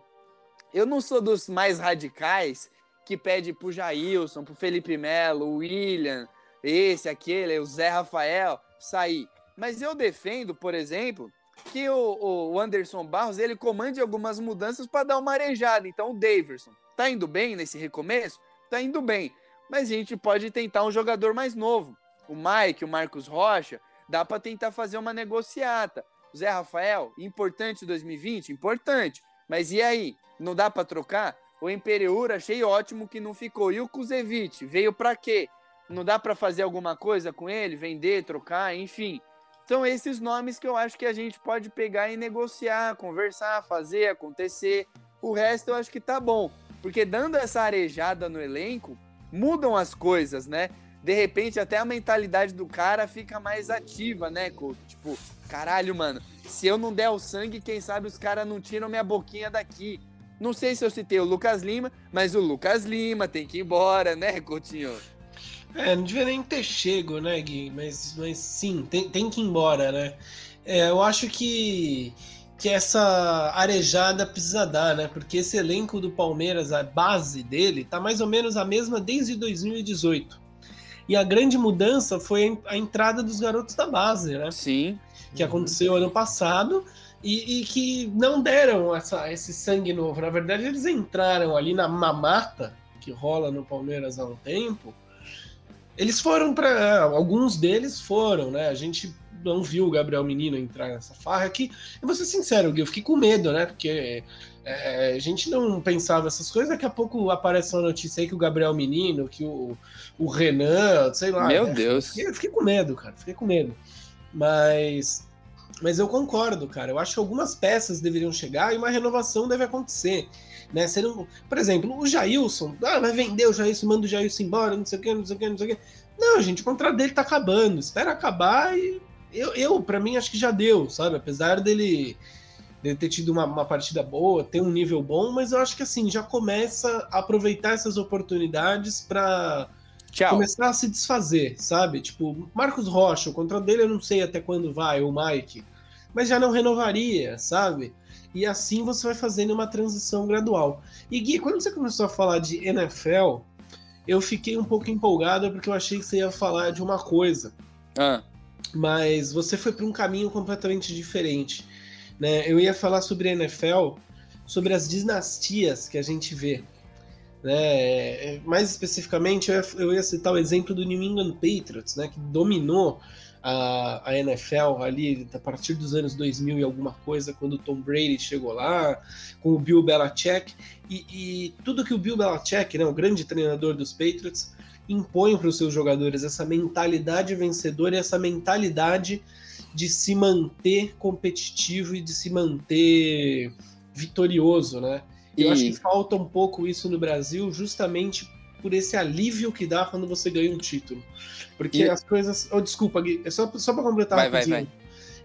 eu não sou dos mais radicais que pede pro Jailson, pro Felipe Melo, o William, esse, aquele, o Zé Rafael sair. Mas eu defendo, por exemplo, que o, o Anderson Barros ele comande algumas mudanças para dar uma arejada. Então, o Daverson tá indo bem nesse recomeço? Tá indo bem. Mas a gente pode tentar um jogador mais novo. O Mike, o Marcos Rocha, dá para tentar fazer uma negociata. O Zé Rafael, importante 2020? Importante. Mas e aí? Não dá para trocar? O Imperiur achei ótimo que não ficou. E o Kuzevic veio para quê? Não dá para fazer alguma coisa com ele, vender, trocar, enfim. São esses nomes que eu acho que a gente pode pegar e negociar, conversar, fazer acontecer. O resto eu acho que tá bom, porque dando essa arejada no elenco, mudam as coisas, né? De repente até a mentalidade do cara fica mais ativa, né, Couto? Tipo, caralho, mano, se eu não der o sangue, quem sabe os caras não tiram minha boquinha daqui. Não sei se eu citei o Lucas Lima, mas o Lucas Lima tem que ir embora, né, Coutinho? É, não devia nem ter chego, né, Gui? Mas, mas sim, tem, tem que ir embora, né? É, eu acho que, que essa arejada precisa dar, né? Porque esse elenco do Palmeiras, a base dele, tá mais ou menos a mesma desde 2018. E a grande mudança foi a entrada dos garotos da base, né? Sim. que aconteceu ano passado e, e que não deram essa, esse sangue novo. Na verdade, eles entraram ali na mamata que rola no Palmeiras há um tempo. Eles foram para alguns deles foram, né? A gente não viu o Gabriel Menino entrar nessa farra aqui. Eu vou ser sincero, Gui, eu fiquei com medo, né? Porque é, a gente não pensava essas coisas. Daqui a pouco aparece uma notícia aí que o Gabriel Menino, que o, o Renan, sei lá. Meu né? Deus. Fiquei, fiquei com medo, cara. Fiquei com medo. Mas, mas eu concordo, cara. Eu acho que algumas peças deveriam chegar e uma renovação deve acontecer. Né? Você não- por exemplo, o Jailson. Ah, vai vender o Jailson, manda o Jailson embora, não sei o que, não sei o que, não sei o que. Não, gente, o contrato dele tá acabando. Espera acabar e eu, eu para mim, acho que já deu, sabe? Apesar dele, dele ter tido uma, uma partida boa, ter um nível bom, mas eu acho que assim, já começa a aproveitar essas oportunidades para começar a se desfazer, sabe? Tipo, Marcos Rocha, o contrato dele eu não sei até quando vai, o Mike, mas já não renovaria, sabe? E assim você vai fazendo uma transição gradual. E Gui, quando você começou a falar de NFL, eu fiquei um pouco empolgado porque eu achei que você ia falar de uma coisa, Ah, mas você foi para um caminho completamente diferente. Né? Eu ia falar sobre a NFL, sobre as dinastias que a gente vê. Né? Mais especificamente, eu ia, eu ia citar o exemplo do New England Patriots, né? que dominou a, a NFL ali a partir dos anos 2000 e alguma coisa, quando o Tom Brady chegou lá, com o Bill Belichick. E, e tudo que o Bill Belichick, né, o grande treinador dos Patriots, impõe para os seus jogadores essa mentalidade vencedora e essa mentalidade de se manter competitivo e de se manter vitorioso, né? E eu acho que falta um pouco isso no Brasil, justamente por esse alívio que dá quando você ganha um título. Porque E- as coisas. Oh, desculpa, Gui, é só, só pra completar Vai, vai, rapidinho.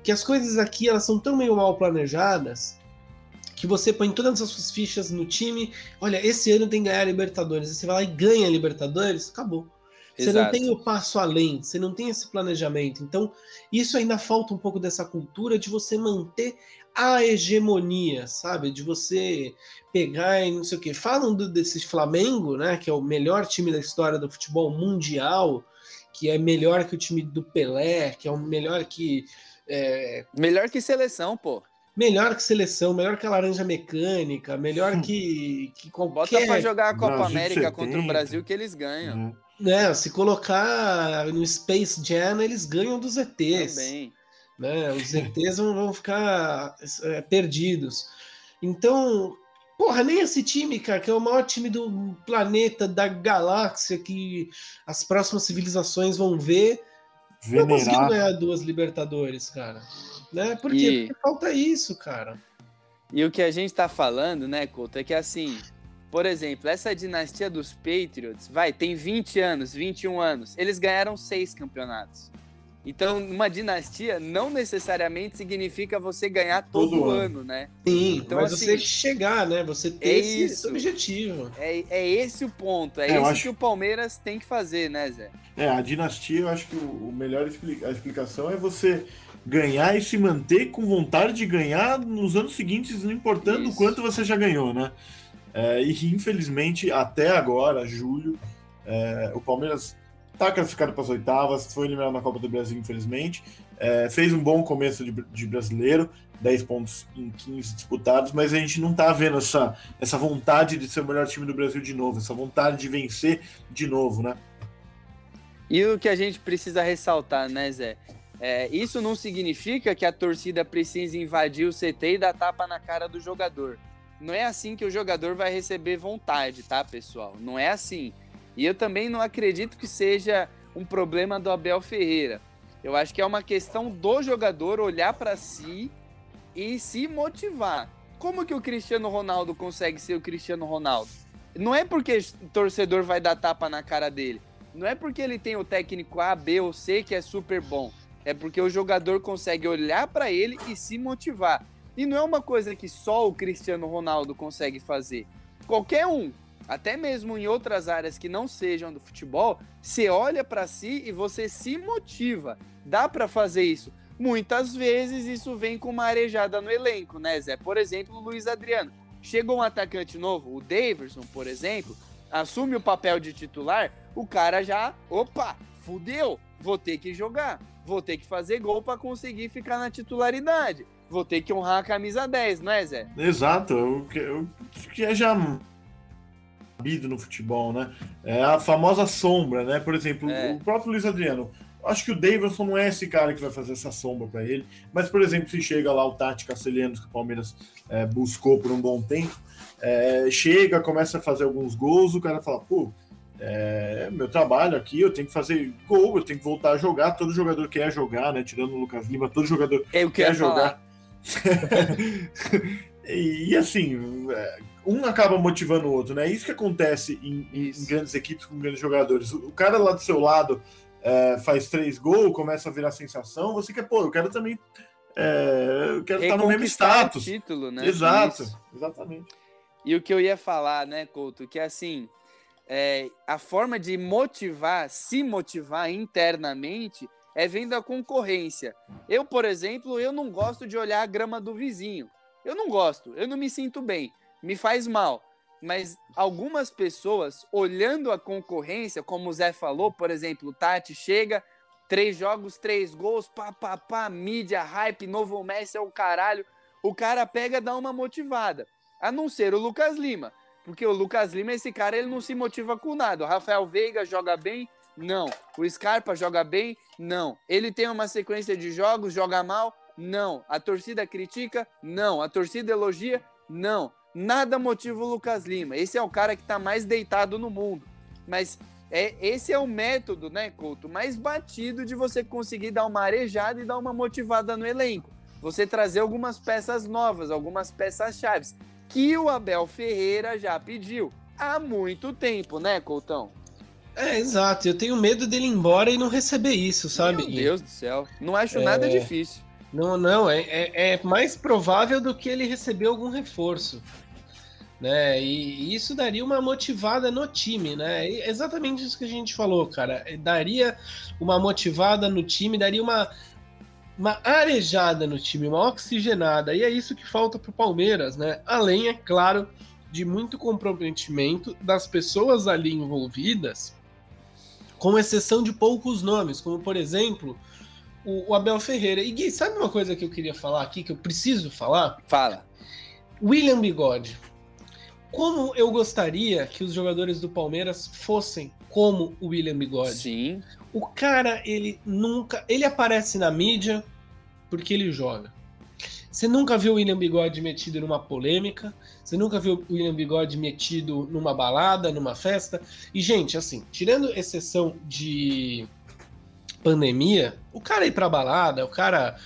Que as coisas aqui elas são tão meio mal planejadas que você põe todas as suas fichas no time. Olha, esse ano tem que ganhar a Libertadores. Você vai lá e ganha a Libertadores, acabou. Você não Exato. tem o passo além, você não tem esse planejamento. Então, isso ainda falta um pouco dessa cultura de você manter a hegemonia, sabe? De você pegar e não sei o quê. Falam do, desse Flamengo, né? Que é o melhor time da história do futebol mundial, que é melhor que o time do Pelé, que é o melhor que. é, Melhor que seleção, pô. Melhor que seleção, melhor que a laranja mecânica, melhor que, que Bota qualquer. pra jogar a Copa Brasil América contra o 70. Brasil que eles ganham. né? né, se colocar no Space Jam, eles ganham dos ETs. Também. né? Os ETs vão, vão ficar é, perdidos. Então, porra, nem esse time, cara, que é o maior time do planeta, da galáxia, que as próximas civilizações vão ver, não conseguiu Venerar. ganhar duas Libertadores, cara. Né? Por quê? E- Porque falta isso, cara. E o que a gente tá falando, né, Couto, é que assim, por exemplo, essa dinastia dos Patriots, vai, tem 20 anos, 21 anos, eles ganharam seis campeonatos. Então, uma dinastia não necessariamente significa você ganhar todo, Todo ano. ano. né? Sim, Então, mas assim, você chegar, né? Você ter é esse, isso. objetivo. É, é esse o ponto, é, É, eu isso acho- que o Palmeiras tem que fazer, né, Zé? É, a dinastia, eu acho que o, o melhor expli- a explicação é você ganhar e se manter com vontade de ganhar nos anos seguintes, não importando o quanto você já ganhou, né? É, e infelizmente, até agora, julho, é, o Palmeiras tá classificado para as oitavas, foi eliminado na Copa do Brasil, infelizmente. É, fez um bom começo de, de brasileiro, 10 pontos em 15 disputados, mas a gente não tá vendo essa, essa vontade de ser o melhor time do Brasil de novo, essa vontade de vencer de novo, né? E o que a gente precisa ressaltar, né, Zé? É, isso não significa que a torcida precisa invadir o CT e dar tapa na cara do jogador. Não é assim que o jogador vai receber vontade, tá, pessoal? Não é assim. E eu também não acredito que seja um problema do Abel Ferreira. Eu acho que é uma questão do jogador olhar para si e se motivar. Como que o Cristiano Ronaldo consegue ser o Cristiano Ronaldo? Não é porque o torcedor vai dar tapa na cara dele. Não é porque ele tem o técnico A, B ou C que é super bom. É porque o jogador consegue olhar para ele e se motivar. E não é uma coisa que só o Cristiano Ronaldo consegue fazer. Qualquer um, até mesmo em outras áreas que não sejam do futebol, você olha para si e você se motiva. Dá para fazer isso. Muitas vezes isso vem com uma arejada no elenco, né, Zé? Por exemplo, o Luiz Adriano. Chega um atacante novo, o Daverson, por exemplo, assume o papel de titular, o cara já, opa, fudeu, vou ter que jogar, vou ter que fazer gol para conseguir ficar na titularidade, vou ter que honrar a camisa 10, não é, Zé? Exato, o que, o que é já sabido no futebol, né? É a famosa sombra, né? Por exemplo, É. o próprio Luiz Adriano. Acho que o Davidson não é esse cara que vai fazer essa sombra para ele. Mas, por exemplo, se chega lá o Tati Castelhanos, que o Palmeiras é, buscou por um bom tempo, é, chega, começa a fazer alguns gols, o cara fala, pô, é meu trabalho aqui, eu tenho que fazer gol, eu tenho que voltar a jogar. Todo jogador quer jogar, né? Tirando o Lucas Lima, todo jogador Eu quer jogar. e, assim, é, um acaba motivando o outro, né? Isso que acontece em, em- grandes equipes com grandes jogadores. O, cara lá do seu lado é, faz três gols, começa a virar sensação, você quer, pô, eu quero também. é, eu quero estar no mesmo status. título, né? Exato, Isso. exatamente. E o que eu ia falar, né, Couto, que assim, é, a forma de motivar, se motivar internamente, é vendo a concorrência. Eu, por exemplo, eu não gosto de olhar a grama do vizinho. Eu não gosto, eu não me sinto bem, me faz mal. Mas algumas pessoas, olhando a concorrência, como o Zé falou, por exemplo, o Tati chega, três jogos, três gols, pá, pá, pá, mídia, hype, novo Messi é o caralho. O cara pega, dá uma motivada. A não ser o Lucas Lima. Porque o Lucas Lima, esse cara, ele não se motiva com nada. O Rafael Veiga joga bem? Não. O Scarpa joga bem? Não. Ele tem uma sequência de jogos, joga mal? Não. A torcida critica? Não. A torcida elogia? Não. Nada motiva o Lucas Lima. Esse é o cara que tá mais deitado no mundo. Mas é, esse é o método, né, Couto, mais batido de você conseguir dar uma arejada e dar uma motivada no elenco. Você trazer algumas peças novas, algumas peças chaves que o Abel Ferreira já pediu. há muito tempo, né, Coutão? É, exato. Eu tenho medo dele ir embora e não receber isso, sabe? Meu Deus do céu. Não acho é... nada difícil. Não, não, é, é, é, mais provável do que ele receber algum reforço. Né? E, e isso daria uma motivada no time, né? É exatamente isso que a gente falou, cara. Daria uma motivada no time, daria uma, uma arejada no time, uma oxigenada. E é isso que falta pro Palmeiras, né? Além, é claro, de muito comprometimento das pessoas ali envolvidas, com exceção de poucos nomes, como por exemplo o, o, Abel Ferreira. E Gui, sabe uma coisa que eu queria falar aqui, que eu preciso falar? Fala. William Bigode. Como eu gostaria que os jogadores do Palmeiras fossem como o William Bigode. Sim. O cara, ele nunca. Ele aparece na mídia porque ele joga. Você nunca viu o William Bigode metido numa polêmica, você nunca viu o William Bigode metido numa balada, numa festa. E, gente, assim, tirando exceção de pandemia, o cara ir pra balada, o cara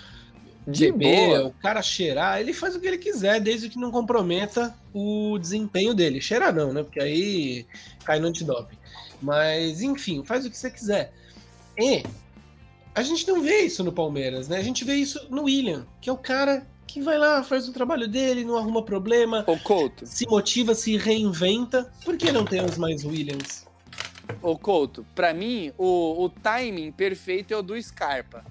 de beber, boa. o cara cheirar, ele faz o que ele quiser, desde que não comprometa o desempenho dele. Cheirar não, né? Porque aí cai no antidoping. Mas, enfim, faz o que você quiser. E a gente não vê isso no Palmeiras, né? A gente vê isso no William, que é o cara que vai lá, faz o trabalho dele, não arruma problema. O Couto. Se motiva, se reinventa. Por que não temos mais Williams? Ô Couto, pra mim, o, o timing perfeito é o do Scarpa.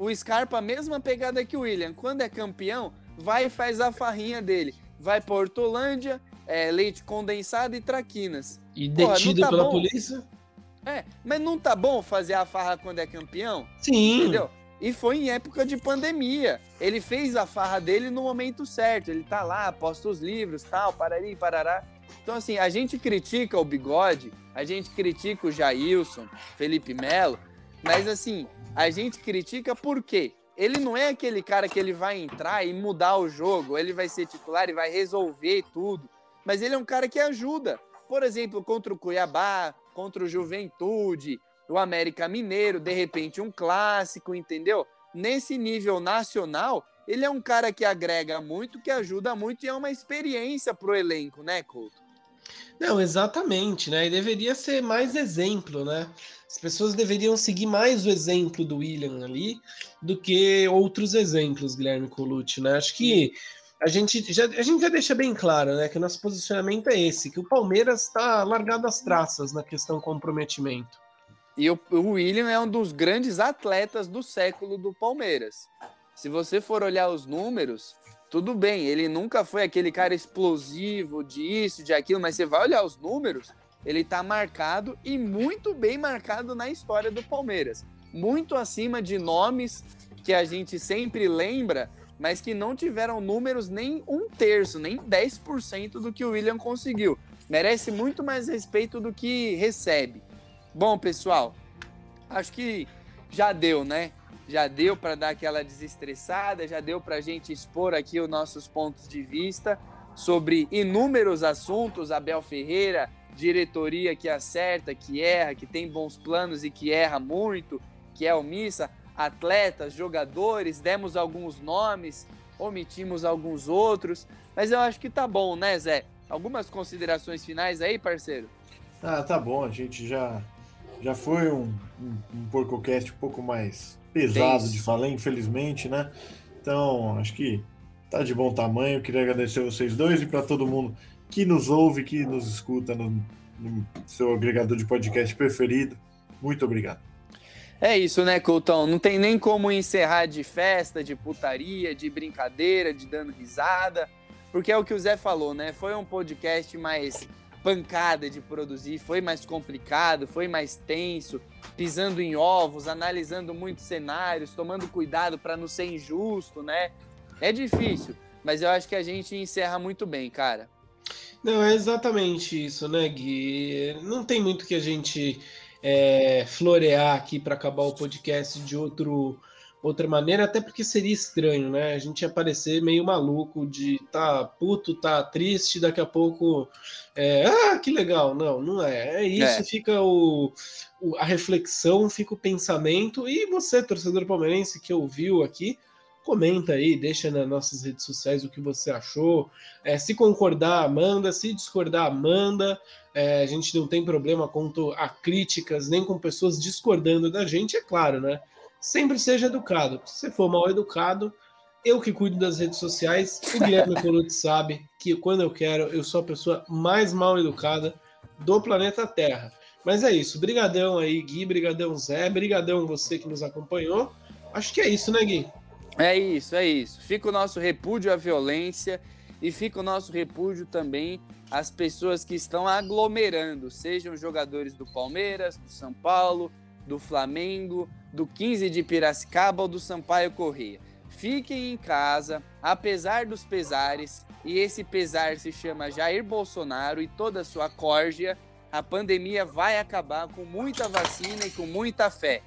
O Scarpa, a mesma pegada que o William. Quando é campeão, vai e faz a farrinha dele. Vai pra Hortolândia, é, leite condensado e traquinas. E detido Porra, tá pela bom. polícia? É, mas não tá bom fazer a farra quando é campeão? Sim. Entendeu? E foi em época de pandemia. Ele fez a farra dele no momento certo. Ele tá lá, posta os livros, tal, parari, parará. Então, assim, a gente critica o Bigode, a gente critica o Jailson, Felipe Melo, mas, assim, a gente critica por quê? Ele não é aquele cara que ele vai entrar e mudar o jogo, ele vai ser titular e vai resolver tudo, mas ele é um cara que ajuda. Por exemplo, contra o Cuiabá, contra o Juventude, o América Mineiro, de repente um clássico, entendeu? Nesse nível nacional, ele é um cara que agrega muito, que ajuda muito e é uma experiência pro elenco, né, Couto? Não, exatamente, né? E deveria ser mais exemplo, né? As pessoas deveriam seguir mais o exemplo do William ali do que outros exemplos, Guilherme Colucci, né? Acho que a gente já, a gente já deixa bem claro, né, que o nosso posicionamento é esse, que o Palmeiras está largado as traças na questão comprometimento. E o, o William é um dos grandes atletas do século do Palmeiras. Se você for olhar os números, tudo bem, ele nunca foi aquele cara explosivo disso, de aquilo, mas você vai olhar os números, ele tá marcado e muito bem marcado na história do Palmeiras. Muito acima de nomes que a gente sempre lembra, mas que não tiveram números nem um terço, nem 10% do que o William conseguiu. Merece muito mais respeito do que recebe. Bom, pessoal, acho que já deu, né? Já deu para dar aquela desestressada, já deu para a gente expor aqui os nossos pontos de vista sobre inúmeros assuntos. Abel Ferreira, diretoria que acerta, que erra, que tem bons planos e que erra muito, que é omissa, atletas, jogadores, demos alguns nomes, omitimos alguns outros, mas eu acho que tá bom, né, Zé? Algumas considerações finais aí, parceiro? Ah, tá bom, a gente já já foi um, um, um PorcoCast um pouco mais pesado de falar, infelizmente, né? Então, acho que tá de bom tamanho. Queria agradecer a vocês dois e para todo mundo que nos ouve, que nos escuta no, no, seu agregador de podcast preferido. Muito obrigado. É isso, né, Coutão? Não tem nem como encerrar de festa, de putaria, de brincadeira, de dando risada, porque é o que o Zé falou, né? Foi um podcast mais pancada de produzir, foi mais complicado, foi mais tenso, pisando em ovos, analisando muitos cenários, tomando cuidado para não ser injusto, né? É difícil, mas eu acho que a gente encerra muito bem, cara. Não, é exatamente isso, né, Gui? Não tem muito que a gente é, florear aqui para acabar o podcast de outro outra maneira, até porque seria estranho, né? A gente ia parecer meio maluco de tá puto, tá triste, daqui a pouco é, ah, que legal. Não, não é. É isso, é. fica o, o, a reflexão, fica o pensamento, e você, torcedor palmeirense que ouviu aqui, comenta aí, deixa nas nossas redes sociais o que você achou. É, se concordar, manda. Se discordar, manda. É, a gente não tem problema quanto a críticas, nem com pessoas discordando da gente, é claro, né? Sempre seja educado. Se você for mal educado, eu que cuido das redes sociais, o Guilherme Colucci sabe que quando eu quero, eu sou a pessoa mais mal educada do planeta Terra. Mas é isso. Brigadão aí, Gui. Brigadão, Zé. Brigadão você que nos acompanhou. Acho que é isso, né, Gui? É isso, é isso. Fica o nosso repúdio à violência e fica o nosso repúdio também às pessoas que estão aglomerando, sejam jogadores do Palmeiras, do São Paulo, do Flamengo, do 15 de Piracicaba ou do Sampaio Corrêa. Fiquem em casa, apesar dos pesares, e esse pesar se chama Jair Bolsonaro e toda a sua córdia. A pandemia vai acabar com muita vacina e com muita fé.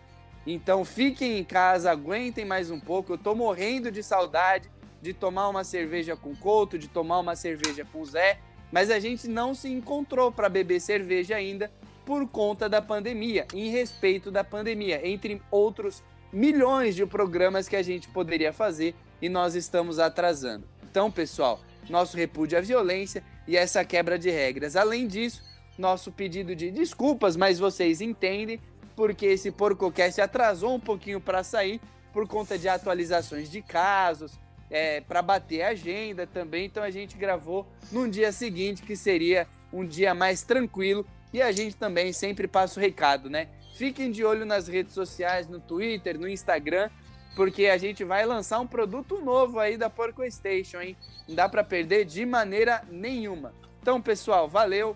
Então fiquem em casa, aguentem mais um pouco. Eu tô morrendo de saudade de tomar uma cerveja com Couto, de tomar uma cerveja com Zé, mas a gente não se encontrou para beber cerveja ainda por conta da pandemia, em respeito da pandemia, entre outros milhões de programas que a gente poderia fazer e nós estamos atrasando. Então, pessoal, nosso repúdio à violência e essa quebra de regras. Além disso, nosso pedido de desculpas, mas vocês entendem, porque esse PorcoCast atrasou um pouquinho para sair por conta de atualizações de casos, é, para bater a agenda também. Então a gente gravou num dia seguinte, que seria um dia mais tranquilo. E a gente também sempre passa o recado, né? Fiquem de olho nas redes sociais, no Twitter, no Instagram, porque a gente vai lançar um produto novo aí da Porco Station, hein? Não dá para perder de maneira nenhuma. Então, pessoal, valeu.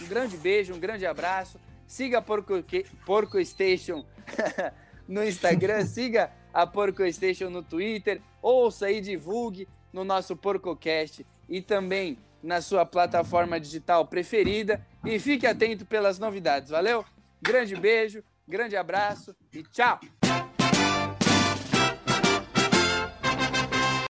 Um grande beijo, um grande abraço. Siga a Porco, Porco Station no Instagram, siga a Porco Station no Twitter, ouça e divulgue no nosso PorcoCast e também na sua plataforma digital preferida e fique atento pelas novidades. Valeu? Grande beijo, grande abraço e tchau!